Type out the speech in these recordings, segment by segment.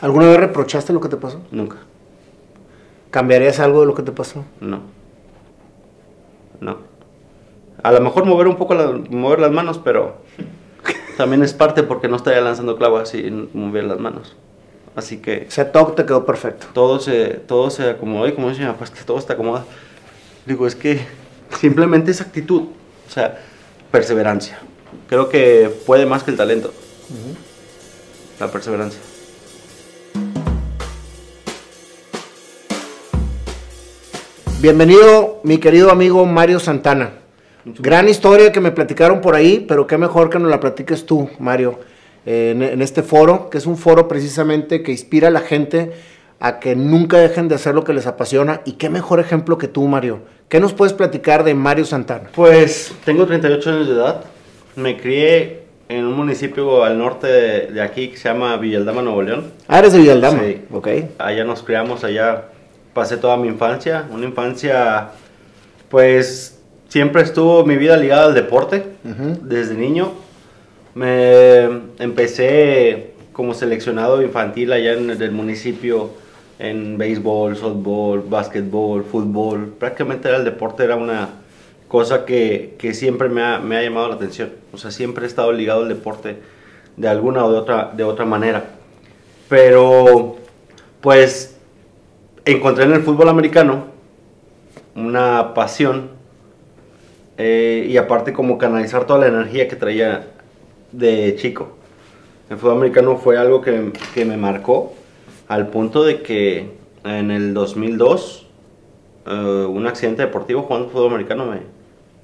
¿Alguna vez reprochaste lo que te pasó? Nunca. ¿Cambiarías algo de lo que te pasó? No. No. A lo mejor mover un poco, la- mover las manos, pero también es parte porque no estaría lanzando clavos sin mover las manos. Así que Ese toque te quedó perfecto. todo se, todo se acomodó y como dice mi papá, es que todo está acomodado. Digo, es que simplemente es actitud, o sea, perseverancia. Creo que puede más que el talento. La perseverancia. Bienvenido, mi querido amigo Mario Santana. Gran historia que me platicaron por ahí, pero qué mejor que nos la platiques tú, Mario, eh, en, en este foro, que es un foro precisamente que inspira a la gente a que nunca dejen de hacer lo que les apasiona. Y qué mejor ejemplo que tú, Mario. ¿Qué nos puedes platicar de Mario Santana? Pues tengo 38 años de edad. Me crié en un municipio al norte de, de aquí que se llama Villaldama, Nuevo León. Ah, eres de Villaldama. Sí. Ok. Allá nos criamos, allá pasé toda mi infancia. Una infancia, pues siempre estuvo mi vida ligada al deporte. Desde niño me empecé como seleccionado infantil allá en el municipio en béisbol, softball, básquetbol, fútbol. Prácticamente era el deporte, era una cosa que, que siempre me ha, me ha llamado la atención. O sea, siempre he estado ligado al deporte de alguna o de otra, de otra manera. Pero, pues, encontré en el fútbol americano una pasión eh, y aparte como canalizar toda la energía que traía de chico. El fútbol americano fue algo que, que me marcó al punto de que en el 2002 eh, un accidente deportivo jugando fútbol americano me,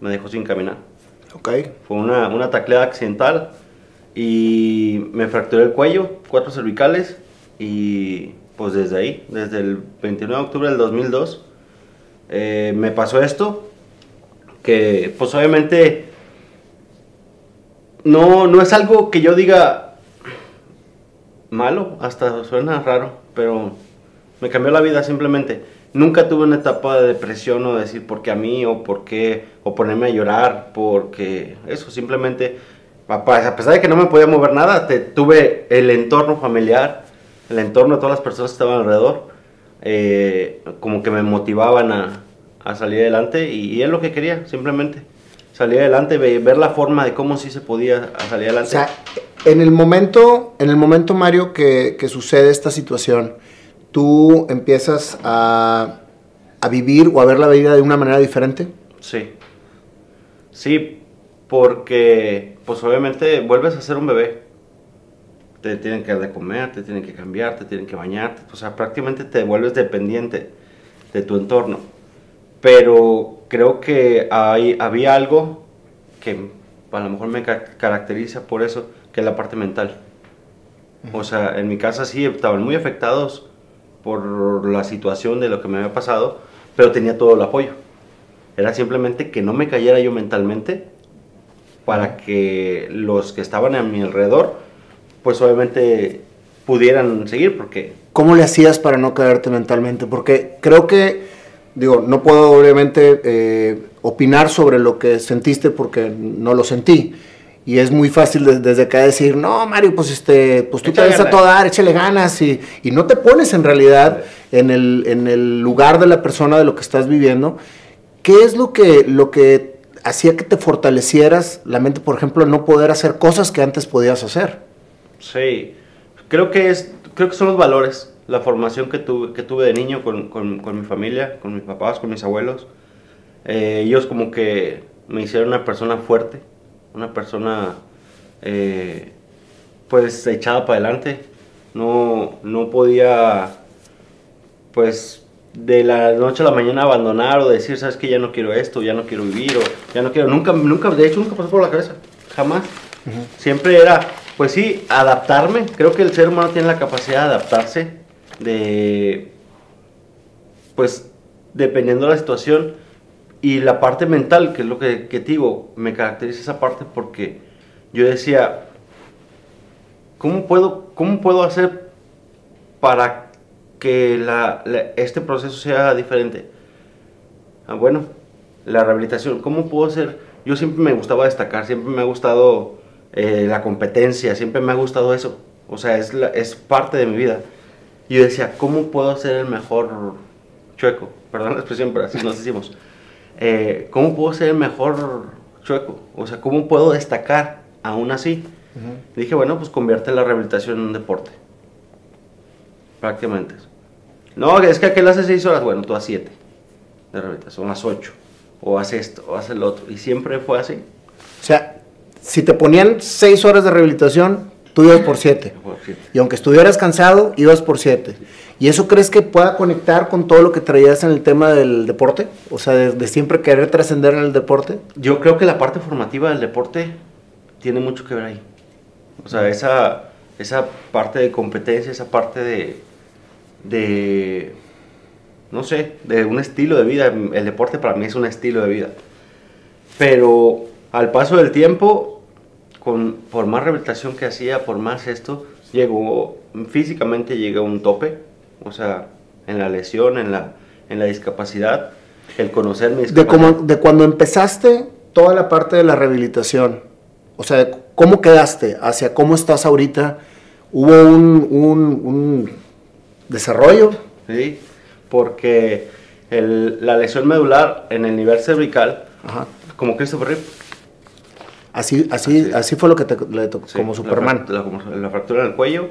me dejó sin caminar. Ok. Fue una, una tacleada accidental y me fracturé el cuello, cuatro cervicales y pues desde ahí, desde el 29 de octubre del 2002, eh, me pasó esto, que pues obviamente no, no es algo que yo diga malo, hasta suena raro, pero me cambió la vida simplemente. Nunca tuve una etapa de depresión o decir por qué a mí o por qué, o ponerme a llorar, porque eso simplemente, a pesar de que no me podía mover nada, tuve el entorno familiar, el entorno de todas las personas que estaban alrededor, eh, como que me motivaban a, a salir adelante y, y es lo que quería, simplemente. Salir adelante, ve- ver la forma de cómo sí se podía salir O adelante. sea, en el momento, en el momento, Mario, que, que sucede esta situación, tú empiezas a, a vivir o a ver la vida de una manera diferente. Sí. Sí, porque pues obviamente vuelves a ser un bebé. Te tienen que dar de comer, te tienen que cambiar, te tienen que bañarte. O sea, prácticamente te vuelves dependiente de tu entorno. Pero creo que hay, había algo que a lo mejor me ca- caracteriza por eso, que es la parte mental. O sea, en mi casa sí estaban muy afectados por la situación de lo que me había pasado, pero tenía todo el apoyo. Era simplemente que no me cayera yo mentalmente para que los que estaban a mi alrededor, pues obviamente pudieran seguir, porque ¿Cómo le hacías para no caerte mentalmente? Porque creo que, digo, no puedo obviamente eh, opinar sobre lo que sentiste porque no lo sentí. Y es muy fácil de- desde acá decir, no, Mario, pues este, pues tú te Échale vas a ganas". todo dar, échale ganas. Y, y no te pones en realidad en el, en el lugar de la persona de lo que estás viviendo. ¿Qué es lo que, lo que hacía que te fortalecieras la mente, por ejemplo, no poder hacer cosas que antes podías hacer? Sí, creo que, es, creo que son los valores, la formación que tuve, que tuve de niño con, con- con mi familia, con mis papás, con mis abuelos. Eh, ellos como que me hicieron una persona fuerte, una persona eh, pues echada para adelante. No, no podía pues de la noche a la mañana abandonar o decir, sabes que ya no quiero esto, ya no quiero vivir o ya no quiero, nunca, nunca, de hecho nunca pasó por la cabeza, jamás. Siempre era, pues sí, adaptarme. Creo que el ser humano tiene la capacidad de adaptarse, de, pues, dependiendo de la situación. Y la parte mental, que es lo que, que te digo, me caracteriza esa parte porque yo decía, ¿cómo puedo, cómo puedo hacer para que este proceso sea diferente? Ah, bueno, la rehabilitación, ¿cómo puedo hacer? Yo siempre me gustaba destacar, siempre me ha gustado eh, la competencia, siempre me ha gustado eso. O sea, es, la- es parte de mi vida. Y yo decía, ¿cómo puedo ser el mejor chueco? Perdón la expresión, pero así nos decimos. Eh, ¿Cómo puedo ser el mejor chueco? O sea, ¿cómo puedo destacar aún así? Dije, bueno, pues convierte la rehabilitación en un deporte. Prácticamente. No, es que aquel hace seis horas, bueno, tú a siete de rehabilitación, las ocho. O hace esto, o hace el otro. Y siempre fue así. O sea, si te ponían seis horas de rehabilitación, tú ibas por siete. Y aunque estuvieras cansado, ibas por siete. ¿Y eso crees que pueda conectar con todo lo que traías en el tema del deporte? O sea, de, siempre querer trascender en el deporte. Yo creo que la parte formativa del deporte tiene mucho que ver ahí. O sea, esa, esa parte de competencia, esa parte de, de, no sé, de un estilo de vida. El deporte para mí es un estilo de vida. Pero al paso del tiempo, con, por más rehabilitación que hacía, por más esto, llegó, físicamente llegué a un tope. O sea, en la lesión, en la, en la discapacidad, el conocer mi De, de cuando empezaste toda la parte de la rehabilitación, o sea, ¿cómo quedaste? ¿Hacia cómo estás ahorita? ¿Hubo un, un, un desarrollo? Sí, porque el, la lesión medular en el nivel cervical, como Christopher Reeve, Así, así, así, fue lo que te, le tocó, como Superman. La, fractura en el cuello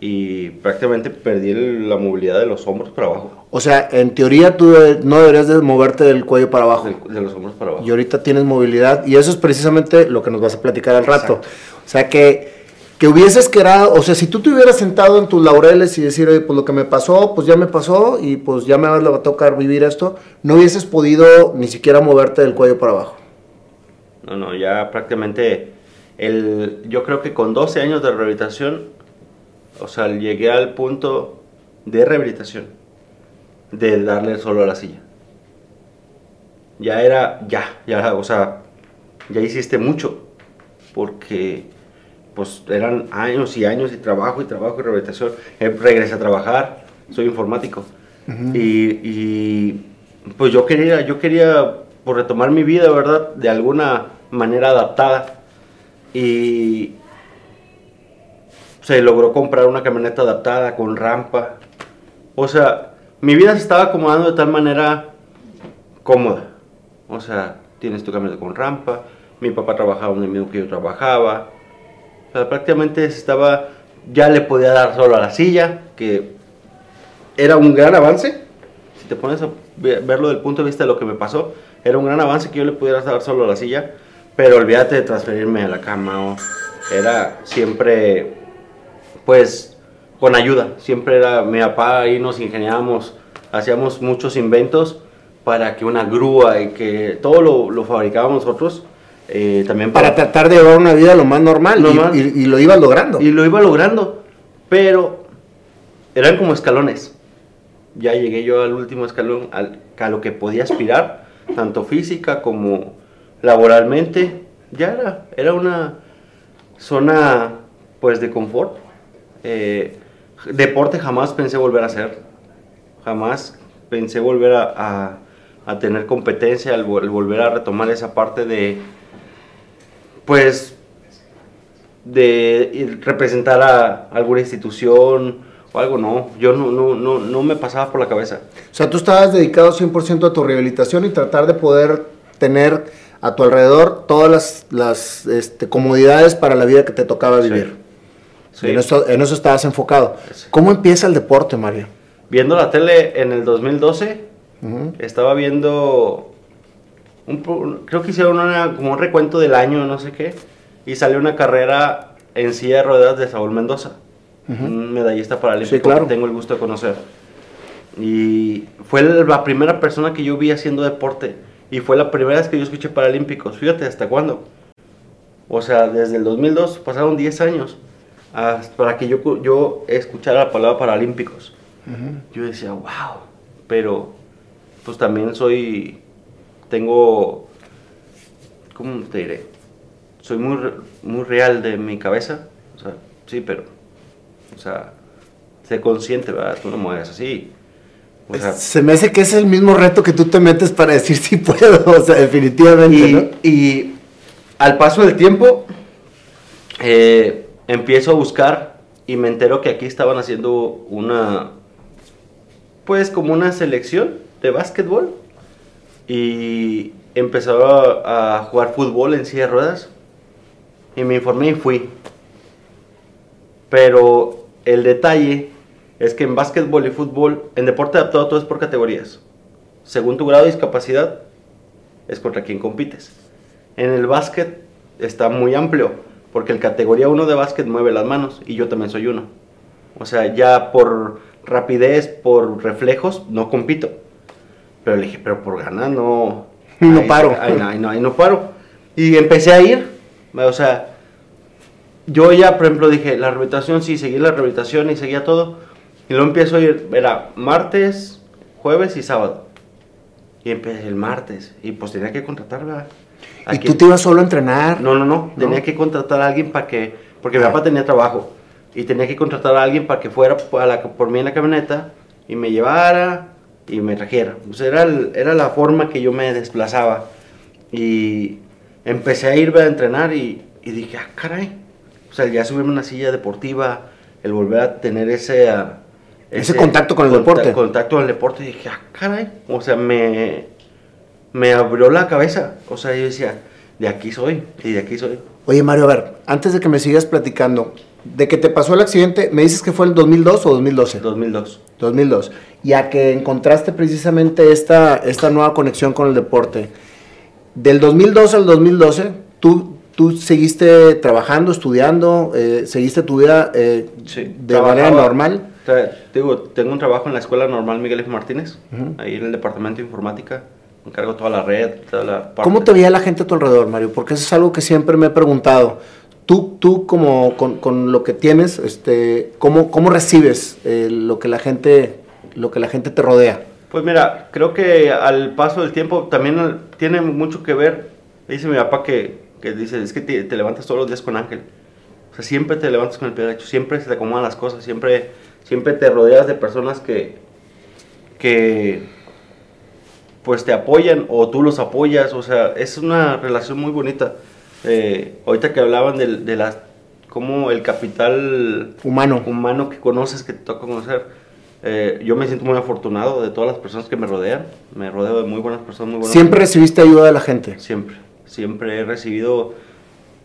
y prácticamente perdí la movilidad de los hombros para abajo. O sea, en teoría tú no deberías de moverte del cuello para abajo. De, los hombros para abajo. Y ahorita tienes movilidad y eso es precisamente lo que nos vas a platicar al rato. O sea, que, que hubieses quedado, o sea, si tú te hubieras sentado en tus laureles y decir, oye, pues lo que me pasó, pues ya me pasó y pues ya me va a tocar vivir esto, no hubieses podido ni siquiera moverte del cuello para abajo. No, no, ya prácticamente, el, yo creo que con 12 años de rehabilitación, o sea, llegué al punto de rehabilitación, de darle solo a la silla. Ya era, ya, ya, o sea, ya hiciste mucho, porque pues eran años y años y trabajo y trabajo y rehabilitación. Eh, regresé a trabajar, soy informático. y, y, pues yo quería, yo quería por retomar mi vida, ¿verdad? De alguna manera adaptada. Y se logró comprar una camioneta adaptada con rampa. O sea, mi vida se estaba acomodando de tal manera cómoda. O sea, tienes tu camioneta con rampa. Mi papá trabajaba donde mismo que yo trabajaba. O sea, prácticamente estaba, ya le podía dar solo a la silla, que era un gran avance. Te pones a verlo del punto de vista de lo que me pasó, era un gran avance que yo le pudiera dar solo a la silla, pero olvídate de transferirme a la cama. era siempre, pues, con ayuda. Siempre era mi papá y nos ingeniábamos, hacíamos muchos inventos para que una grúa y que todo lo, lo fabricábamos nosotros. Eh, también para, tratar de llevar una vida lo más normal, Y, lo iba logrando. Y lo iba logrando, pero eran como escalones. Ya llegué yo al último escalón, al, a lo que podía aspirar tanto física como laboralmente, ya era, era una zona pues de confort. Eh, deporte jamás pensé volver a hacer, jamás pensé volver a, tener competencia, al, volver a retomar esa parte de, pues, de representar a alguna institución, o algo, no, yo no, no, no, no me pasaba por la cabeza. O sea, tú estabas dedicado 100% a tu rehabilitación y tratar de poder tener a tu alrededor todas las, las este, comodidades para la vida que te tocaba vivir. Sí. En, eso, en, eso, estabas enfocado. ¿Cómo empieza el deporte, Mario? Viendo la tele en el 2012, estaba viendo, un, creo que hicieron una, como un recuento del año, no sé qué, y salió una carrera en silla de ruedas de Saúl Mendoza un medallista paralímpico que tengo el gusto de conocer. Y fue la primera persona que yo vi haciendo deporte. Y fue la primera vez que yo escuché paralímpicos. Fíjate, ¿hasta cuándo? O sea, desde el 2002 pasaron 10 años para que yo, yo escuchara la palabra paralímpicos. Yo decía, wow. Pero, pues también soy, tengo, ¿cómo te diré? Soy muy, muy real de mi cabeza. O sea, sí, pero o sea, sé consciente, ¿verdad? Tú no mueves así. O sea, se me hace que es el mismo reto que tú te metes para decir si puedo, o sea, definitivamente. Y, al paso del tiempo, eh, empiezo a buscar y me entero que aquí estaban haciendo una, pues como una selección de básquetbol y empezó a, jugar fútbol en silla de ruedas y me informé y fui. Pero el detalle es que en básquetbol y fútbol, en deporte adaptado todo es por categorías. Según tu grado de discapacidad, es contra quien compites. En el básquet está muy amplio, porque el categoría 1 de básquet mueve las manos y yo también soy uno. O sea, ya por rapidez, por reflejos, no compito. Pero le dije, pero por ganas no... No paro. Ahí, no, ahí no paro. Y empecé a ir. O sea, yo ya, por ejemplo, dije, la rehabilitación, sí, seguí la rehabilitación y seguía todo. Y luego empiezo a ir, era martes, jueves y sábado. Y empecé el martes. Y pues tenía que contratar, ¿verdad? ¿Y tú te ibas solo a entrenar? No, no, no. Tenía que contratar a alguien para que. Porque mi ah. papá tenía trabajo. Y tenía que contratar a alguien para que fuera por mí en la camioneta y me llevara y me trajera. Pues era, era la forma que yo me desplazaba. Y empecé a ir a entrenar y, y dije, ah, caray. O sea, ya subirme a una silla deportiva, el volver a tener ese. Ah, ese, contacto con el deporte. Contacto con el deporte. Y dije, ah, caray. O sea, me, me abrió la cabeza. O sea, yo decía, de aquí soy y de aquí soy. Oye, Mario, a ver, antes de que me sigas platicando, de que te pasó el accidente, ¿me dices que fue el 2002 o 2012? 2002. 2002. Y a que encontraste precisamente esta, esta nueva conexión con el deporte. Del 2002 al 2012, tú, tú seguiste trabajando, estudiando, eh, seguiste tu vida eh, de manera normal. digo, tengo un trabajo en la Escuela Normal Miguel F. Martínez, ahí en el Departamento de Informática encargo toda la red, toda la ¿Cómo te veía la gente a tu alrededor, Mario? Porque eso es algo que siempre me he preguntado. Tú, tú como con, lo que tienes, este, ¿cómo, cómo recibes eh, lo, que la gente, lo que la gente te rodea? Pues mira, creo que al paso del tiempo también tiene mucho que ver, dice mi papá que, que dice, es que te, te, levantas todos los días con Ángel. O sea, siempre te levantas con el pie derecho, siempre se te acomodan las cosas, siempre, siempre te rodeas de personas que, que pues te apoyan o tú los apoyas, o sea, es una relación muy bonita. Eh, ahorita que hablaban de, de las, como el capital humano. humano que conoces, que te toca conocer, eh, yo me siento muy afortunado de todas las personas que me rodean, me rodeo de muy buenas personas, muy buenas ¿Siempre recibiste ayuda de la gente? Siempre, siempre he recibido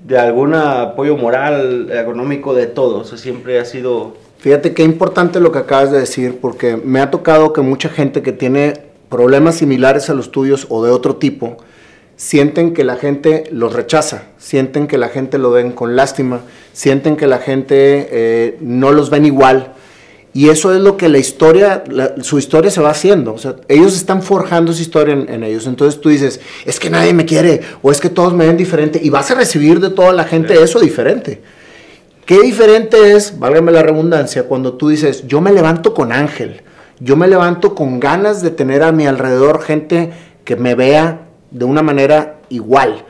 de algún apoyo moral, económico, de todo, o siempre ha sido... Fíjate qué importante lo que acabas de decir, porque me ha tocado que mucha gente que tiene problemas similares a los tuyos o de otro tipo, sienten que la gente los rechaza, sienten que la gente lo ven con lástima, sienten que la gente eh, no los ven igual. Y eso es lo que la historia, su historia se va haciendo. O sea, ellos están forjando su historia en, ellos. Entonces tú dices, es que nadie me quiere, o es que todos me ven diferente, y vas a recibir de toda la gente eso diferente. Qué diferente es, válgame la redundancia, cuando tú dices, yo me levanto con Ángel, yo me levanto con ganas de tener a mi alrededor gente que me vea de una manera igual.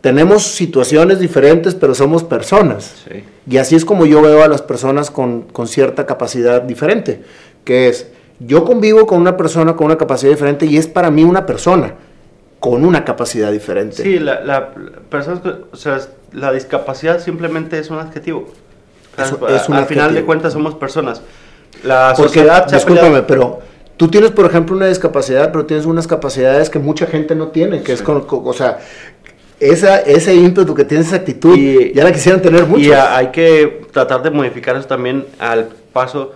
Tenemos situaciones diferentes, pero somos personas. Y así es como yo veo a las personas con, cierta capacidad diferente, que es, yo convivo con una persona con una capacidad diferente y es para mí una persona con una capacidad diferente. Sí, la, la, o sea, la discapacidad simplemente es un adjetivo. Es, un al final de cuentas somos personas. La sociedad Discúlpame, pero tú tienes, por ejemplo, una discapacidad, pero tienes unas capacidades que mucha gente no tiene, que es con, o sea, esa, ese ímpetu que tienes, esa actitud, y, ya la quisieran tener mucho. Y hay que tratar de modificar eso también al paso.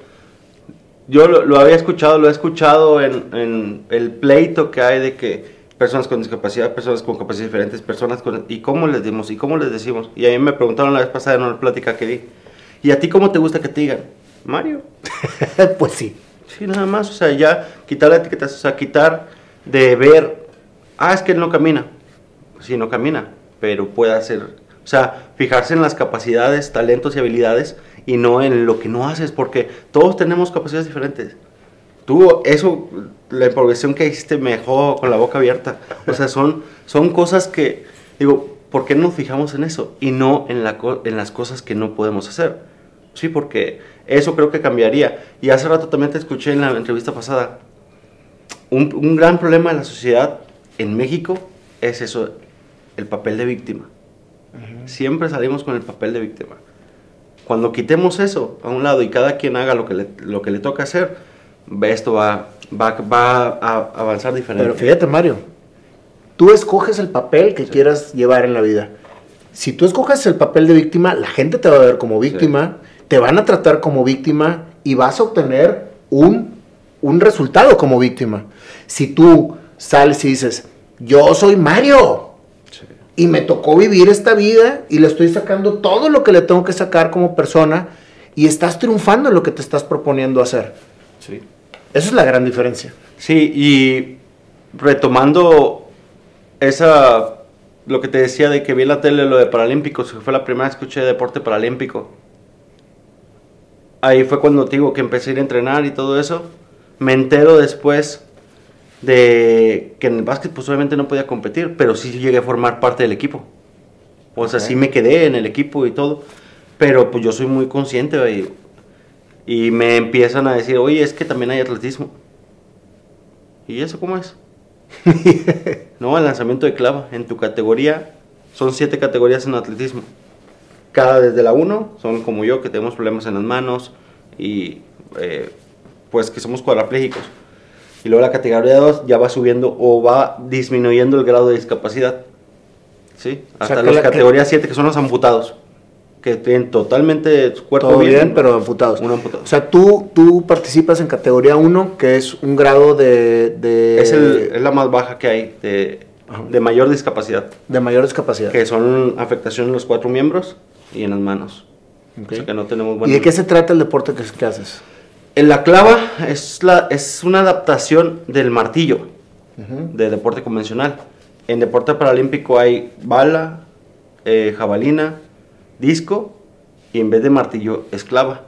Yo lo, había escuchado, lo he escuchado en, el pleito que hay de que personas con discapacidad, personas con capacidades diferentes, personas con... ¿Y cómo les dimos? ¿Y cómo les decimos? Y a mí me preguntaron la vez pasada en una plática que di. ¿Y a ti cómo te gusta que te digan? Mario. pues sí. Sí, nada más, o sea, ya quitar la etiqueta, o sea, quitar de ver, ah, es que él no camina. Sí, no camina, pero puede hacer, o sea, fijarse en las capacidades, talentos y habilidades y no en lo que no haces, porque todos tenemos capacidades diferentes. Tú, eso, la improvisación que hiciste me dejó con la boca abierta. O sea, son, son cosas que, digo, ¿por qué no nos fijamos en eso y no en, la, en las cosas que no podemos hacer? Sí, porque eso creo que cambiaría. Y hace rato también te escuché en la entrevista pasada. Un, gran problema de la sociedad en México es eso, el papel de víctima. Siempre salimos con el papel de víctima. Cuando quitemos eso a un lado y cada quien haga lo que le, lo que le toca hacer, esto va, va, va a avanzar diferente. Pero fíjate, Mario, tú escoges el papel que quieras llevar en la vida. Si tú escoges el papel de víctima, la gente te va a ver como víctima, te van a tratar como víctima y vas a obtener un, un resultado como víctima. Si tú sales y dices, yo soy Mario y me tocó vivir esta vida y le estoy sacando todo lo que le tengo que sacar como persona y estás triunfando en lo que te estás proponiendo hacer. Sí. Esa es la gran diferencia. Sí, y retomando esa, lo que te decía de que vi en la tele lo de Paralímpicos, que fue la primera vez que escuché de deporte paralímpico. Ahí fue cuando te digo que empecé a ir a entrenar y todo eso. Me entero después de que en el básquet pues obviamente no podía competir, pero sí llegué a formar parte del equipo. O sea, sí me quedé en el equipo y todo, pero pues yo soy muy consciente y, y me empiezan a decir, oye, es que también hay atletismo. ¿Y eso cómo es? no, el lanzamiento de clava. En tu categoría, son siete categorías en atletismo. Cada desde la 1 son como yo, que tenemos problemas en las manos y eh, pues que somos cuadraplégicos. Y luego la categoría 2 ya va subiendo o va disminuyendo el grado de discapacidad. ¿Sí? O sea, Hasta las la- que- categorías 7 que son los amputados. Que tienen totalmente su cuerpo Todo bien, pero amputados. Un amputado. O sea, tú, tú participas en categoría 1, que es un grado de, de, es, el- es la más baja que hay de, de mayor discapacidad. de mayor discapacidad. Que son afectación en los cuatro miembros y en las manos. Ok. O sea que no tenemos ¿Y de qué se trata el deporte que, que haces? En la clava es, la, es una adaptación del martillo Ujú. de deporte convencional. En deporte paralímpico hay bala, eh, jabalina, disco y en vez de martillo es clava.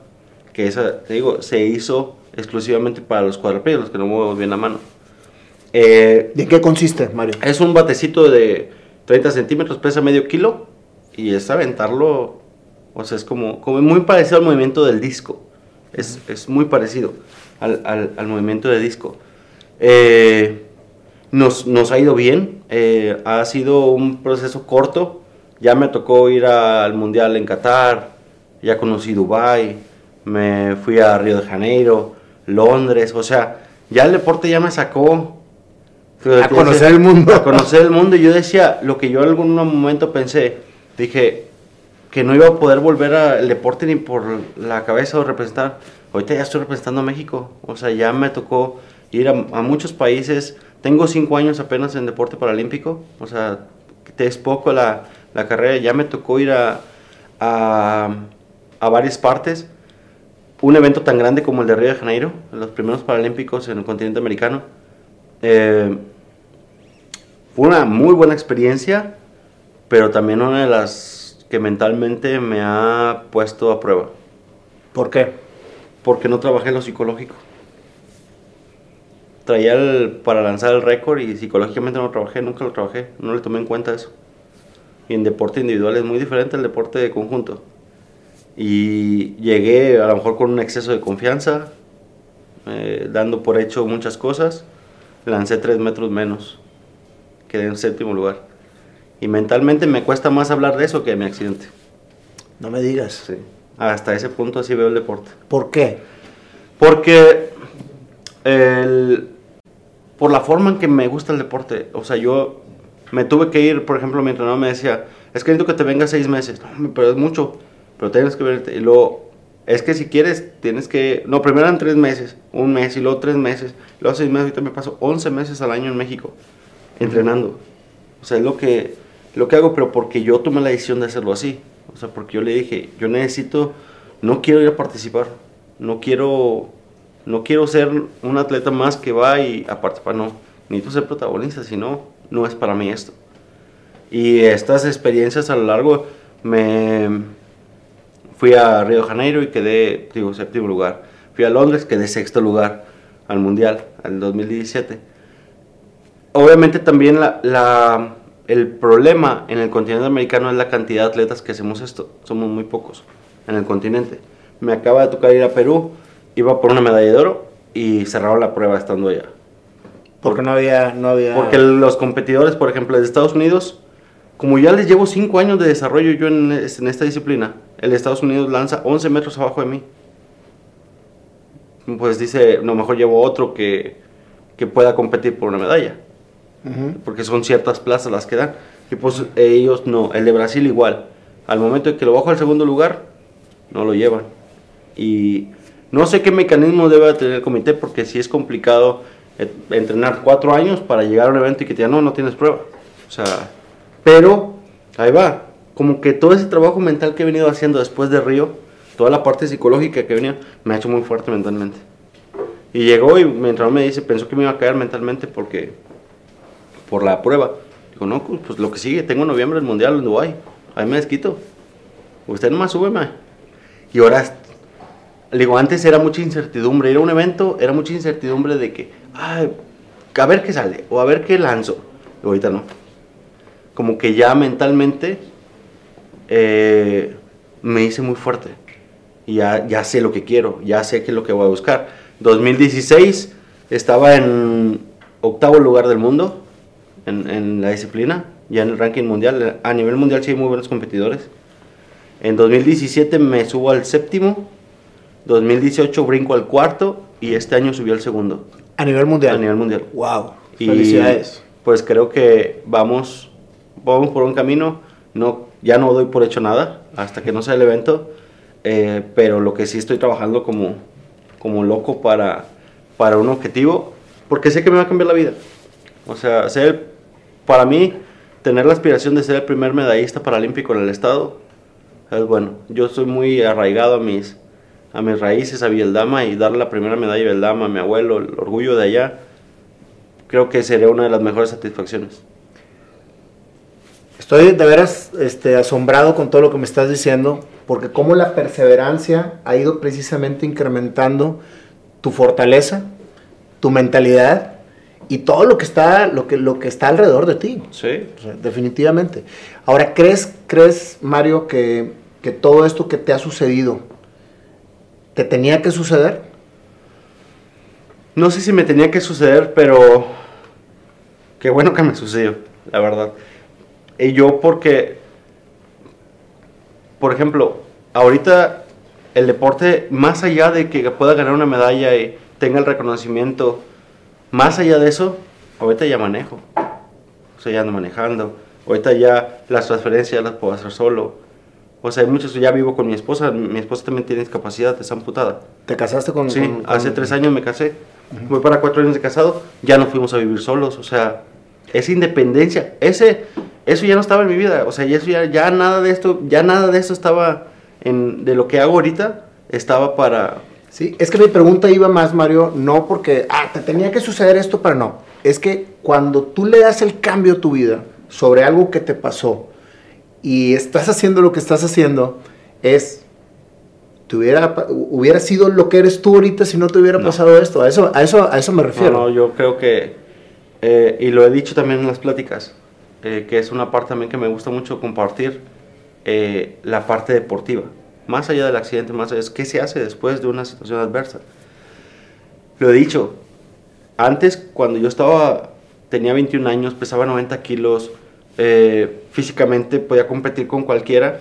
Que esa, te digo, se hizo exclusivamente para los cuadrúpedos, los que no movemos bien la mano. Eh, ¿De qué consiste, Mario? es un batecito de 30 centímetros, pesa medio kilo y es aventarlo, o sea, es como, como muy parecido al movimiento del disco. Es, es muy parecido al, al- al movimiento de disco. Eh, nos, nos ha ido bien, eh, ha sido un proceso corto. Ya me tocó ir al Mundial en Qatar, ya conocí Dubai, me fui a Río de Janeiro, Londres, o sea, ya el deporte ya me sacó A conocer el mundo. a conocer el mundo. Y yo decía, lo que yo en algún momento pensé, dije que no iba a poder volver al deporte ni por la cabeza o representar. Ahorita ya estoy representando a México. O sea, ya me tocó ir a, a muchos países. Tengo cinco años apenas en deporte paralímpico. O sea, te es poco la, la carrera. Ya me tocó ir a, a, a varias partes. Un evento tan grande como el de Río de Janeiro, los primeros paralímpicos en el continente americano. Eh, fue una muy buena experiencia, pero también una de las que mentalmente me ha puesto a prueba, ¿Por qué? porque no trabajé lo psicológico. Traía el, para lanzar el récord y psicológicamente no lo trabajé, nunca lo trabajé, no le tomé en cuenta eso. Y en deporte individual es muy diferente al deporte de conjunto. Y llegué a lo mejor con un exceso de confianza, eh, dando por hecho muchas cosas, lancé tres metros menos, quedé en séptimo lugar. Y mentalmente me cuesta más hablar de eso que de mi accidente. No me digas. Sí. Hasta ese punto así veo el deporte. ¿Por qué? Porque el- por la forma en que me gusta el deporte, o sea, yo me tuve que ir, por ejemplo, mi entrenador me decía, es que necesito que te vengas seis meses, no, pero es mucho, pero tienes que verte. Y luego, es que si quieres, tienes que, no, primero eran tres meses, un mes, y luego tres meses, luego seis meses, ahorita me paso 11 meses al año en México, entrenando. O sea, es lo que, lo que hago, pero porque yo tomé la decisión de hacerlo así. O sea, porque yo le dije, yo necesito, no quiero ir a participar, no quiero, no quiero ser un atleta más que va y a participar, no. Necesito ser protagonista, si no, es para mí esto. Y estas experiencias a lo largo me fui a Río de Janeiro y quedé, digo, séptimo lugar. Fui a Londres, quedé sexto lugar al Mundial, al 2017. Obviamente también la- el problema en el continente americano es la cantidad de atletas que hacemos esto. Somos muy pocos en el continente. Me acaba de tocar ir a Perú, iba por una medalla de oro y cerraron la prueba estando allá. Porque no había, no había. Porque los competidores, por ejemplo, de Estados Unidos, como ya les llevo 5 años de desarrollo yo en, en esta disciplina, el Estados Unidos lanza 11 metros abajo de mí. Pues dice, no, mejor llevo otro que, que pueda competir por una medalla. Porque son ciertas plazas las que dan. Y pues ellos no, el de Brasil igual. Al momento de que lo bajo al segundo lugar, no lo llevan. Y no sé qué mecanismo debe tener el comité porque si es complicado eh, entrenar cuatro años para llegar a un evento y que te digan, no, no tienes prueba. O sea, pero ahí va. Como que todo ese trabajo mental que he venido haciendo después de Río, toda la parte psicológica que venía, me ha hecho muy fuerte mentalmente. Y llegó y mientras me dice, pensó que me iba a caer mentalmente porque por la prueba. Digo, no, pues, pues lo que sigue, tengo noviembre el Mundial en Dubái. Ahí me desquito. Usted nomás súbeme. Y ahora, le digo, antes era mucha incertidumbre. Era un evento, era mucha incertidumbre de que, ay, a ver qué sale o a ver qué lanzo. Y ahorita no. Como que ya mentalmente eh, me hice muy fuerte. Y ya, ya sé lo que quiero, ya sé qué es lo que voy a buscar. 2016 estaba en octavo lugar del mundo en, en, la disciplina, ya en el ranking mundial. A nivel mundial sí hay muy buenos competidores. En 2017 me subo al séptimo, 2018 brinco al cuarto y este año subí al segundo. A nivel mundial. A nivel mundial. Wow. Y Felicidades. Pues creo que vamos, vamos por un camino. No, ya no doy por hecho nada hasta que no sea el evento. Eh, pero lo que sí estoy trabajando como, como loco para, para un objetivo, porque sé que me va a cambiar la vida. O sea, ser para mí, tener la aspiración de ser el primer medallista paralímpico en el estado es bueno. Yo soy muy arraigado a mis, a mis raíces, a Vieldama, y darle la primera medalla a Vieldama a mi abuelo, el orgullo de allá, creo que sería una de las mejores satisfacciones. Estoy de veras este, asombrado con todo lo que me estás diciendo, porque como la perseverancia ha ido precisamente incrementando tu fortaleza, tu mentalidad y todo lo que está, lo que, lo que está alrededor de ti. Sí. definitivamente. Ahora, ¿crees, crees Mario, que, que, todo esto que te ha sucedido, te tenía que suceder? No sé si me tenía que suceder, pero qué bueno que me sucedió, la verdad. Y yo porque, por ejemplo, ahorita el deporte, más allá de que pueda ganar una medalla y tenga el reconocimiento, más allá de eso, ahorita ya manejo. O sea, ya ando manejando. Ahorita ya las transferencias las puedo hacer solo. O sea, muchos, ya vivo con mi esposa. Mi esposa también tiene discapacidad, es amputada. ¿Te casaste con...? Sí, hace tres años me casé. Voy para cuatro años de casado. Ya no fuimos a vivir solos. O sea, esa independencia, ese, eso ya no estaba en mi vida. O sea, ya, eso ya, ya nada de esto, ya nada de esto estaba en, de lo que hago ahorita, estaba para, Sí, es que mi pregunta iba más, Mario, no porque, ah, te tenía que suceder esto, pero no. Es que cuando tú le das el cambio a tu vida sobre algo que te pasó y estás haciendo lo que estás haciendo, es, te hubiera, hubiera sido lo que eres tú ahorita si no te hubiera pasado esto. A eso, a, eso, a eso me refiero. No, no yo creo que, eh, y lo he dicho también en las pláticas, eh, que es una parte también que me gusta mucho compartir, eh, la parte deportiva más allá del accidente, más allá, es qué se hace después de una situación adversa. Lo he dicho, antes cuando yo estaba, tenía 21 años, pesaba 90 kilos, eh, físicamente podía competir con cualquiera,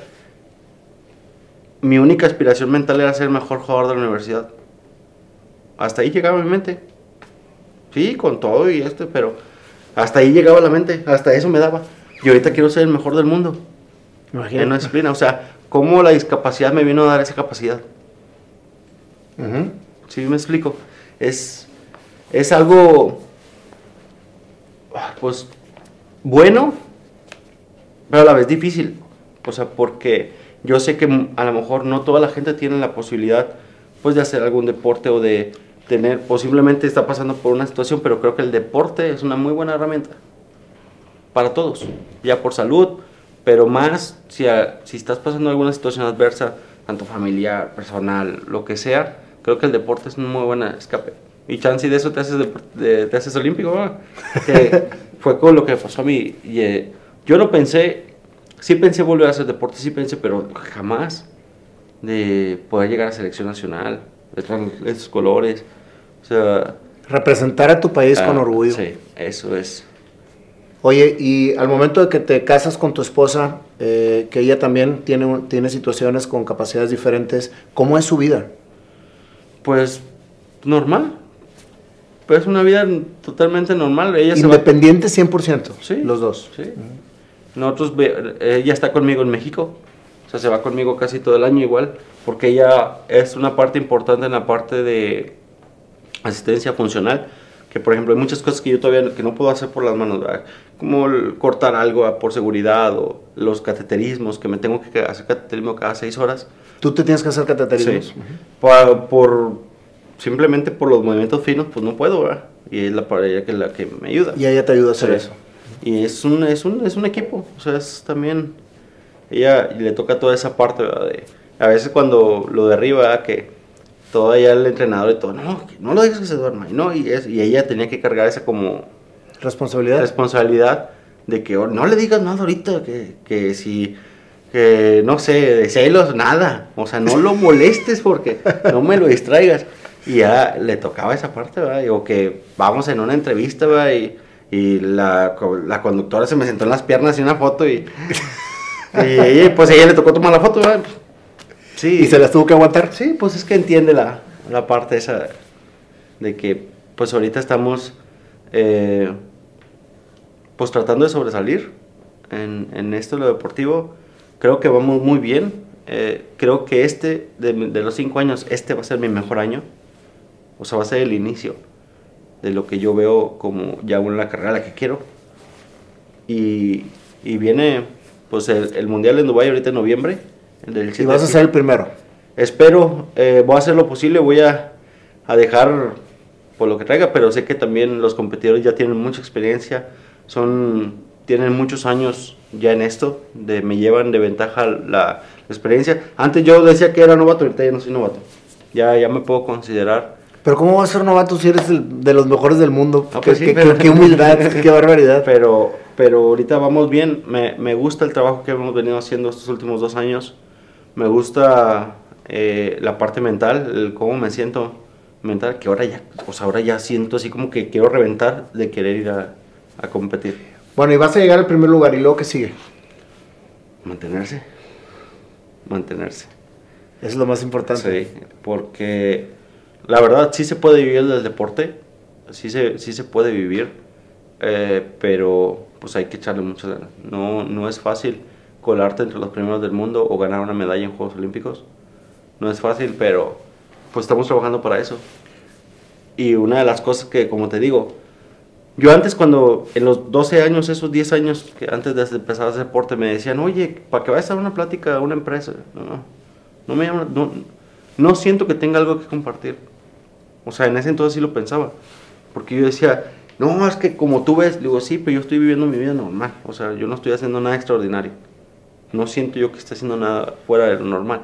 mi única aspiración mental era ser el mejor jugador de la universidad. Hasta ahí llegaba mi mente. Sí, con todo y esto, pero hasta ahí llegaba la mente, hasta eso me daba. Y ahorita quiero ser el mejor del mundo. Imagínate. En una disciplina, o sea, cómo la discapacidad me vino a dar esa capacidad. ¿Sí me explico? Es, es algo, pues, bueno, pero a la vez difícil. O sea, porque yo sé que a lo mejor no toda la gente tiene la posibilidad, pues, de hacer algún deporte o de tener, posiblemente está pasando por una situación, pero creo que el deporte es una muy buena herramienta para todos, ya por salud, pero más si, si estás pasando alguna situación adversa, tanto familiar, personal, lo que sea, creo que el deporte es un muy buen escape. Y chance de eso te haces, de, te haces olímpico, que fue con lo que pasó a mí. Y, eh, yo no pensé, sí pensé volver a hacer deporte, sí pensé, pero jamás de poder llegar a selección nacional, de esos colores. O sea, Representar a tu país con ah, orgullo. Sí, eso es. Oye, y al momento de que te casas con tu esposa, eh, que ella también tiene, tiene situaciones con capacidades diferentes, ¿cómo es su vida? Pues normal. Pues es una vida totalmente normal. Ella Independiente 100%, sí, los dos. Sí. Nosotros, ella está conmigo en México, o sea, se va conmigo casi todo el año igual, porque ella es una parte importante en la parte de asistencia funcional que por ejemplo hay muchas cosas que yo todavía que no puedo hacer por las manos, como cortar algo por seguridad o los cateterismos, que me tengo que hacer cateterismo cada seis horas. ¿Tú te tienes que hacer cateterismos? por, simplemente por los movimientos finos, pues no puedo, ¿verdad? Y es la ella que la que me ayuda. Y ella te ayuda a hacer eso. Y es un, es un, es un equipo, o sea, es también, ella le toca toda esa parte, ¿verdad? De, a veces cuando lo derriba, que todavía el entrenador y todo, no, no lo dejes que se duerma. Y, no, y, es, y ella tenía que cargar esa como... Responsabilidad. Responsabilidad de que oh, no le digas nada ahorita, que, que si, que no sé, de celos, nada. O sea, no lo molestes porque no me lo distraigas. Y ya le tocaba esa parte, ¿verdad? O que vamos en una entrevista, ¿verdad? Y, y la, la, conductora se me sentó en las piernas y una foto y, y, pues a ella le tocó tomar la foto, ¿verdad? Sí. ¿Y se las tuvo que aguantar? Sí, pues es que entiende la, la parte esa de que pues ahorita estamos eh, pues tratando de sobresalir en, en, esto lo deportivo. Creo que vamos muy bien. Eh, creo que este, de, de, los cinco años, este va a ser mi mejor año. O sea, va a ser el inicio de lo que yo veo como ya una carrera la que quiero. Y, y viene pues el, el Mundial en Dubái ahorita en noviembre y vas a ser el primero. Espero, eh, voy a hacer lo posible, voy a, a, dejar por lo que traiga, pero sé que también los competidores ya tienen mucha experiencia, son, tienen muchos años ya en esto, de, me llevan de ventaja la, experiencia. Antes yo decía que era novato, ahorita ya no soy novato, ya, ya me puedo considerar. Pero ¿cómo vas a ser novato si eres de los mejores del mundo? Ah, pues qué, humildad, qué barbaridad. Pero, pero ahorita vamos bien, me, me gusta el trabajo que hemos venido haciendo estos últimos dos años me gusta eh, la parte mental, el cómo me siento mental, que ahora ya, pues ahora ya siento así como que quiero reventar de querer ir a, a competir. Bueno, y vas a llegar al primer lugar, ¿y luego qué sigue? Mantenerse. Mantenerse. Eso es lo más importante. Sí, porque la verdad sí se puede vivir del deporte, sí se, sí se puede vivir, eh, pero pues hay que echarle mucho ganas. No, no es fácil colarte entre los primeros del mundo o ganar una medalla en Juegos Olímpicos. No es fácil, pero pues estamos trabajando para eso. Y una de las cosas que, como te digo, yo antes cuando, en los 12 años, esos 10 años que antes de empezar a hacer deporte, me decían, oye, para que vayas a una plática a una empresa, no, no, me no, no siento que tenga algo que compartir. O sea, en ese entonces sí lo pensaba. Porque yo decía, no, es que como tú ves, digo, sí, pero yo estoy viviendo mi vida normal. O sea, yo no estoy haciendo nada extraordinario. No siento yo que esté haciendo nada fuera de lo normal.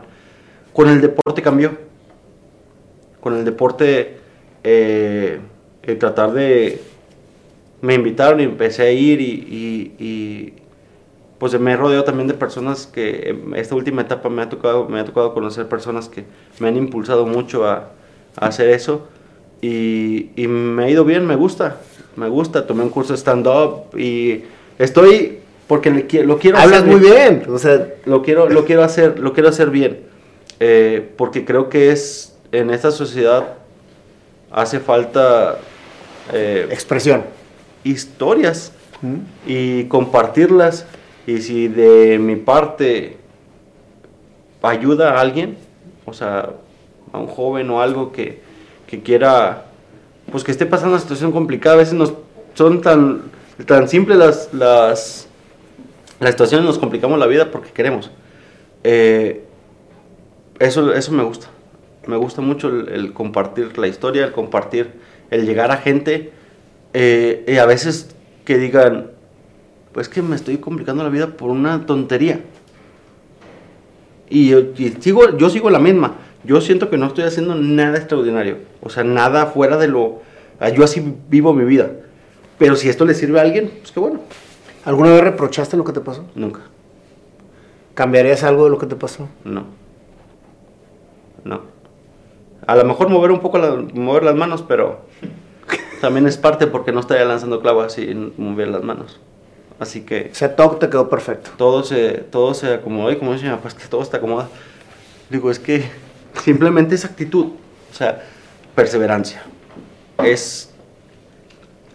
Con el deporte cambió. Con el deporte, eh, tratar de... Me invitaron y empecé a ir y, pues me he rodeado también de personas que en esta última etapa me ha tocado, me ha tocado conocer personas que me han impulsado mucho a, hacer eso y, y, me ha ido bien, me gusta, me gusta, tomé un curso de stand-up y estoy porque lo quiero Hablas muy bien, o sea, lo quiero, lo quiero hacer, lo quiero hacer bien, eh, porque creo que es en esta sociedad hace falta eh, expresión, historias y compartirlas y si de mi parte ayuda a alguien, o sea, a un joven o algo que, que quiera, pues que esté pasando una situación complicada, a veces nos son tan tan simples las, las la situación nos complicamos la vida porque queremos. Eh, eso, eso me gusta. Me gusta mucho el, compartir la historia, el compartir, el llegar a gente eh, y a veces que digan, pues que me estoy complicando la vida por una tontería. Y, yo, sigo, yo sigo la misma. Yo siento que no estoy haciendo nada extraordinario. O sea, nada fuera de lo... Yo así vivo mi vida. Pero si esto le sirve a alguien, pues qué bueno. ¿Alguna vez reprochaste lo que te pasó? Nunca. ¿Cambiarías algo de lo que te pasó? No. No. A lo mejor mover un poco mover las manos, pero también es parte porque no estaría lanzando clavos sin mover las manos. Así que... Ese toque te quedó perfecto. Todo se, todo se acomodó y como dice mi papá, es que todo está acomodado. Digo, es que simplemente es actitud, o sea, perseverancia. Es,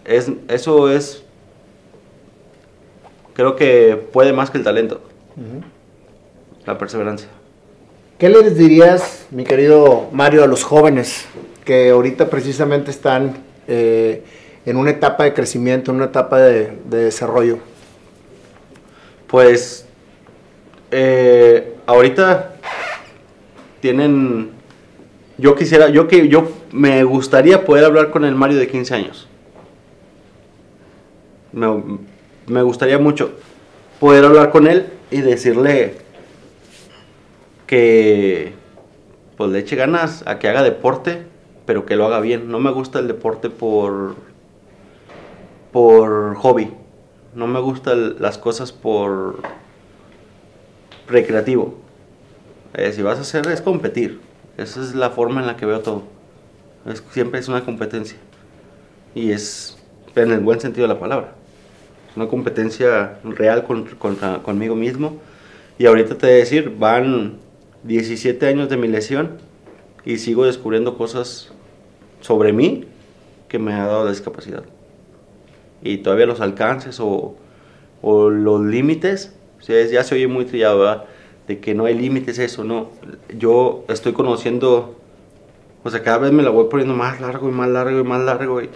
es, eso es, creo que puede más que el talento, la perseverancia. ¿Qué les dirías, mi querido Mario, a los jóvenes que ahorita precisamente están eh, en una etapa de crecimiento, en una etapa de, desarrollo? Pues eh, ahorita tienen, yo quisiera, yo que yo me gustaría poder hablar con el Mario de 15 años. Me, me gustaría mucho poder hablar con él y decirle que pues le eche ganas a que haga deporte, pero que lo haga bien. No me gusta el deporte por por hobby. No me gustan las cosas por recreativo. Eh, si vas a hacer es competir. Esa es la forma en la que veo todo. siempre es una competencia. Y es en el buen sentido de la palabra. Una competencia real contra, conmigo mismo. Y ahorita te voy a decir, van 17 años de mi lesión y sigo descubriendo cosas sobre mí que me ha dado la discapacidad y todavía los alcances o, o los límites, ya se oye muy trillado. De que no hay límites, eso, no. Yo estoy conociendo, o sea, cada vez me la voy poniendo más largo y más largo y más largo. Y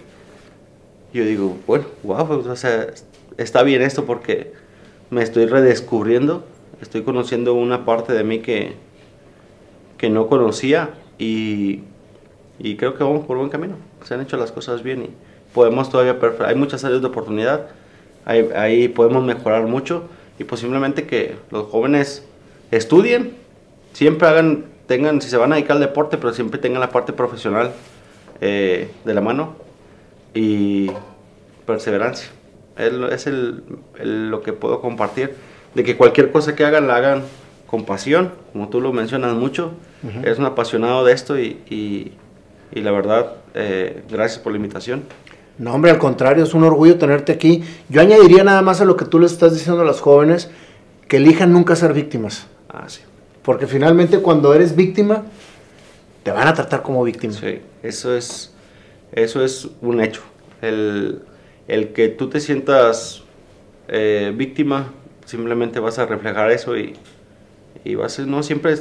yo digo, bueno, wow, pues, o sea, está bien esto porque me estoy redescubriendo, estoy conociendo una parte de mí que, que no conocía y, y creo que vamos por buen camino. Se han hecho las cosas bien y podemos todavía, hay muchas áreas de oportunidad, ahí, podemos mejorar mucho y posiblemente que los jóvenes estudien, siempre hagan, tengan, si se van a dedicar al deporte, pero siempre tengan la parte profesional eh, de la mano y perseverancia. Es, es el, lo que puedo compartir, de que cualquier cosa que hagan la hagan con pasión, como tú lo mencionas mucho, es un apasionado de esto y, y, y la verdad, eh, gracias por la invitación. No, hombre, al contrario, es un orgullo tenerte aquí. Yo añadiría nada más a lo que tú les estás diciendo a los jóvenes, que elijan nunca ser víctimas. Ah, sí. Porque finalmente cuando eres víctima, te van a tratar como víctima. Sí, eso es, eso es un hecho. El, que tú te sientas eh, víctima, simplemente vas a reflejar eso y, y vas a, no siempre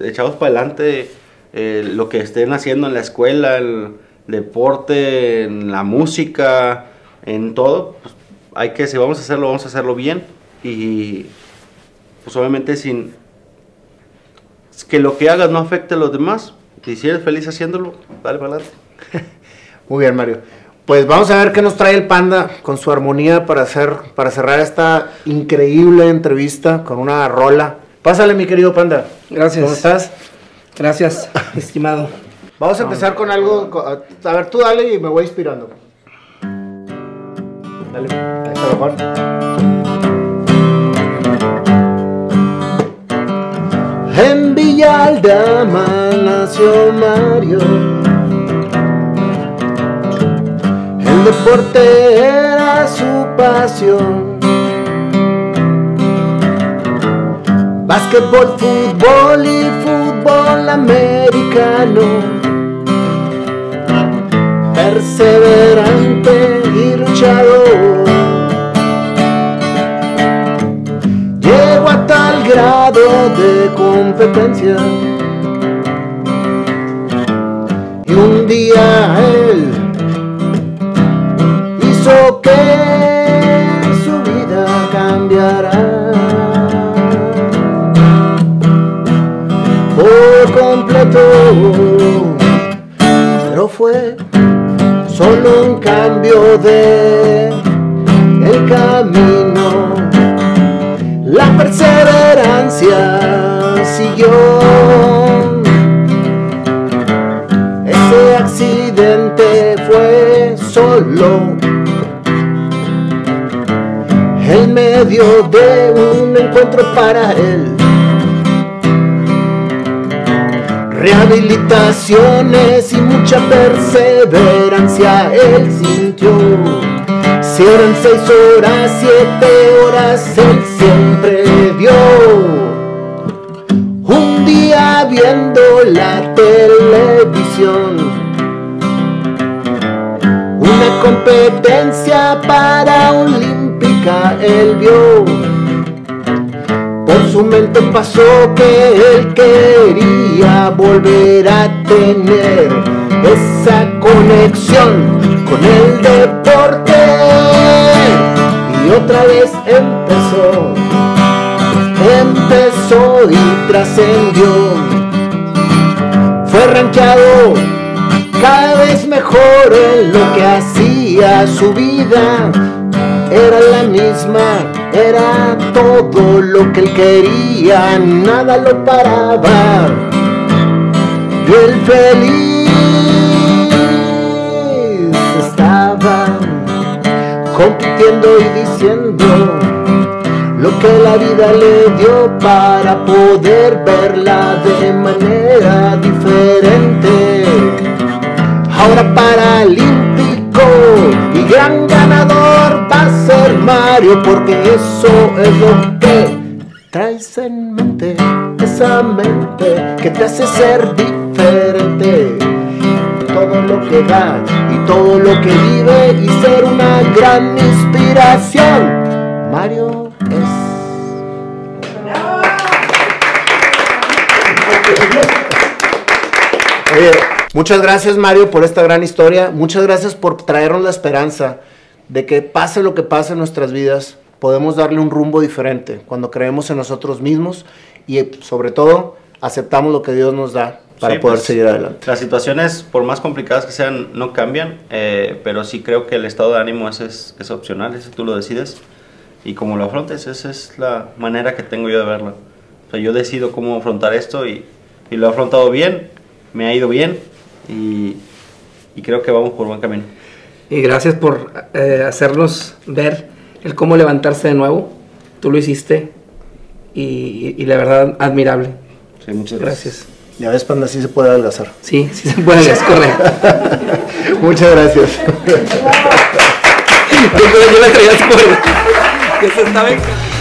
echados para adelante eh, lo que estén haciendo en la escuela, el, deporte, en la música, en todo, pues, hay que, si vamos a hacerlo, vamos a hacerlo bien y pues obviamente sin que lo que hagas no afecte a los demás si eres feliz haciéndolo, dale para adelante. Muy bien, Mario. Pues vamos a ver qué nos trae el panda con su armonía para hacer, para cerrar esta increíble entrevista con una rola. Pásale, mi querido panda. Gracias. ¿Cómo estás? Gracias, estimado. Vamos a empezar con algo. A ver, tú dale y me voy inspirando. Dale, ahí está mejor. En Villaldama nació Mario. Deporte era su pasión. Básquetbol, fútbol y fútbol americano perseverante y luchador. Llegó a tal grado de competencia y un día que su vida cambiara por completo, pero fue solo un cambio de el camino. La perseverancia siguió. Ese accidente fue solo medio de un encuentro para él. Rehabilitaciones y mucha perseverancia él sintió. Si eran seis horas, siete horas, él siempre. Un día viendo la televisión una competencia para olímpica él vio. Por su mente pasó que él quería volver a tener esa conexión con el deporte. Y otra vez empezó, empezó y trascendió. Fue rankeado cada vez mejor en lo que hacía su vida. Era la misma, era todo lo que él quería, nada lo paraba. Y él feliz estaba compitiendo y diciendo lo que la vida le dio para poder verla de manera diferente ahora paralímpico y gran ganador va a ser Mario porque eso es lo que traes en mente, esa mente que te hace ser diferente. Todo lo que da y todo lo que vive y ser una gran inspiración. Mario es muchas gracias Mario por esta gran historia. Muchas gracias por traernos la esperanza de que pase lo que pase en nuestras vidas, podemos darle un rumbo diferente cuando creemos en nosotros mismos y sobre todo aceptamos lo que Dios nos da para Sí, poder pues, seguir adelante. Las situaciones, por más complicadas que sean, no cambian, eh, pero sí creo que el estado de ánimo ese es, es opcional, ese tú lo decides. Y como lo afrontes, esa es la manera que tengo yo de verlo. O sea, yo decido cómo afrontar esto y, y lo he afrontado bien, me ha ido bien y, y creo que vamos por buen camino. Y gracias por eh, hacernos ver el cómo levantarse de nuevo. Tú lo hiciste y, y la verdad, admirable. Sí, muchas Gracias. Ya ves, Panda, sí se puede adelgazar. Sí, sí se puede, es correcto. Muchas gracias. yo, yo la por... que se estaba en-